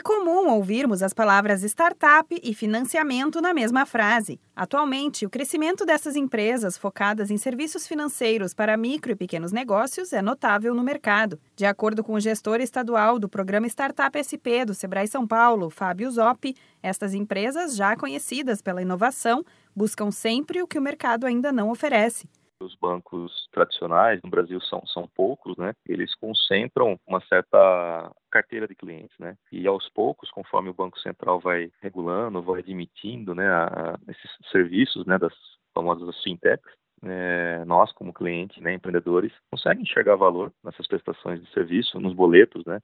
é comum ouvirmos as palavras startup e financiamento na mesma frase. Atualmente, o crescimento dessas empresas focadas em serviços financeiros para micro e pequenos negócios é notável no mercado. De acordo com o gestor estadual do programa Startup SP do Sebrae São Paulo, Fábio Zoppi, estas empresas, já conhecidas pela inovação, buscam sempre o que o mercado ainda não oferece. Os bancos tradicionais no Brasil são, são poucos, né? Eles concentram uma certa carteira de clientes, né? E aos poucos, conforme o Banco Central vai regulando, vai admitindo, né, a, esses serviços, né, das famosas fintechs, é, nós como clientes, né, empreendedores, conseguem enxergar valor nessas prestações de serviço, nos boletos, né?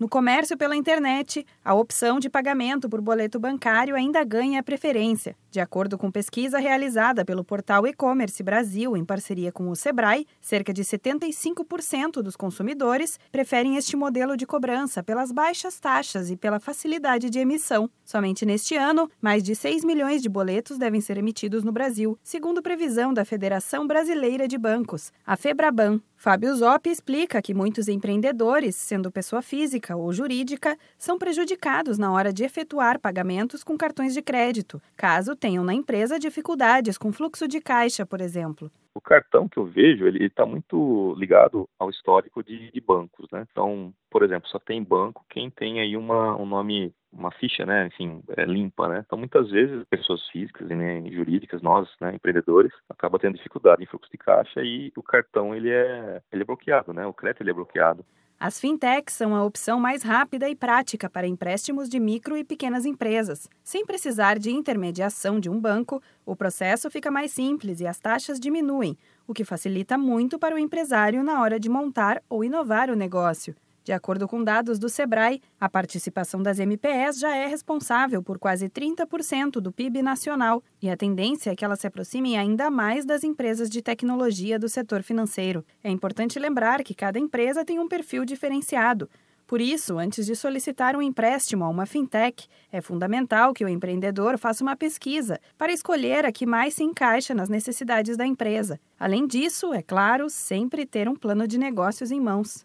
No comércio pela internet, a opção de pagamento por boleto bancário ainda ganha preferência. De acordo com pesquisa realizada pelo portal E-Commerce Brasil, em parceria com o Sebrae, cerca de 75% dos consumidores preferem este modelo de cobrança pelas baixas taxas e pela facilidade de emissão. Somente neste ano, mais de 6 milhões de boletos devem ser emitidos no Brasil, segundo previsão da Federação Brasileira de Bancos, a Febraban. Fábio Zoppi explica que muitos empreendedores, sendo pessoa física ou jurídica, são prejudicados na hora de efetuar pagamentos com cartões de crédito, caso tenham na empresa dificuldades com fluxo de caixa, por exemplo. O cartão que eu vejo, ele está muito ligado ao histórico de, de, bancos, né? Então, por exemplo, só tem banco quem tem aí uma, um nome uma ficha, né, enfim, é, limpa, né? Então, muitas vezes, pessoas físicas né, jurídicas, nós, né, empreendedores, acabam tendo dificuldade em fluxo de caixa e o cartão, ele é, ele é bloqueado, né? O crédito, ele é bloqueado. As fintechs são a opção mais rápida e prática para empréstimos de micro e pequenas empresas. Sem precisar de intermediação de um banco, o processo fica mais simples e as taxas diminuem, o que facilita muito para o empresário na hora de montar ou inovar o negócio. De acordo com dados do Sebrae, a participação das MPS já é responsável por quase 30% do PIB nacional e a tendência é que elas se aproximem ainda mais das empresas de tecnologia do setor financeiro. É importante lembrar que cada empresa tem um perfil diferenciado. Por isso, antes de solicitar um empréstimo a uma fintech, é fundamental que o empreendedor faça uma pesquisa para escolher a que mais se encaixa nas necessidades da empresa. Além disso, é claro, sempre ter um plano de negócios em mãos.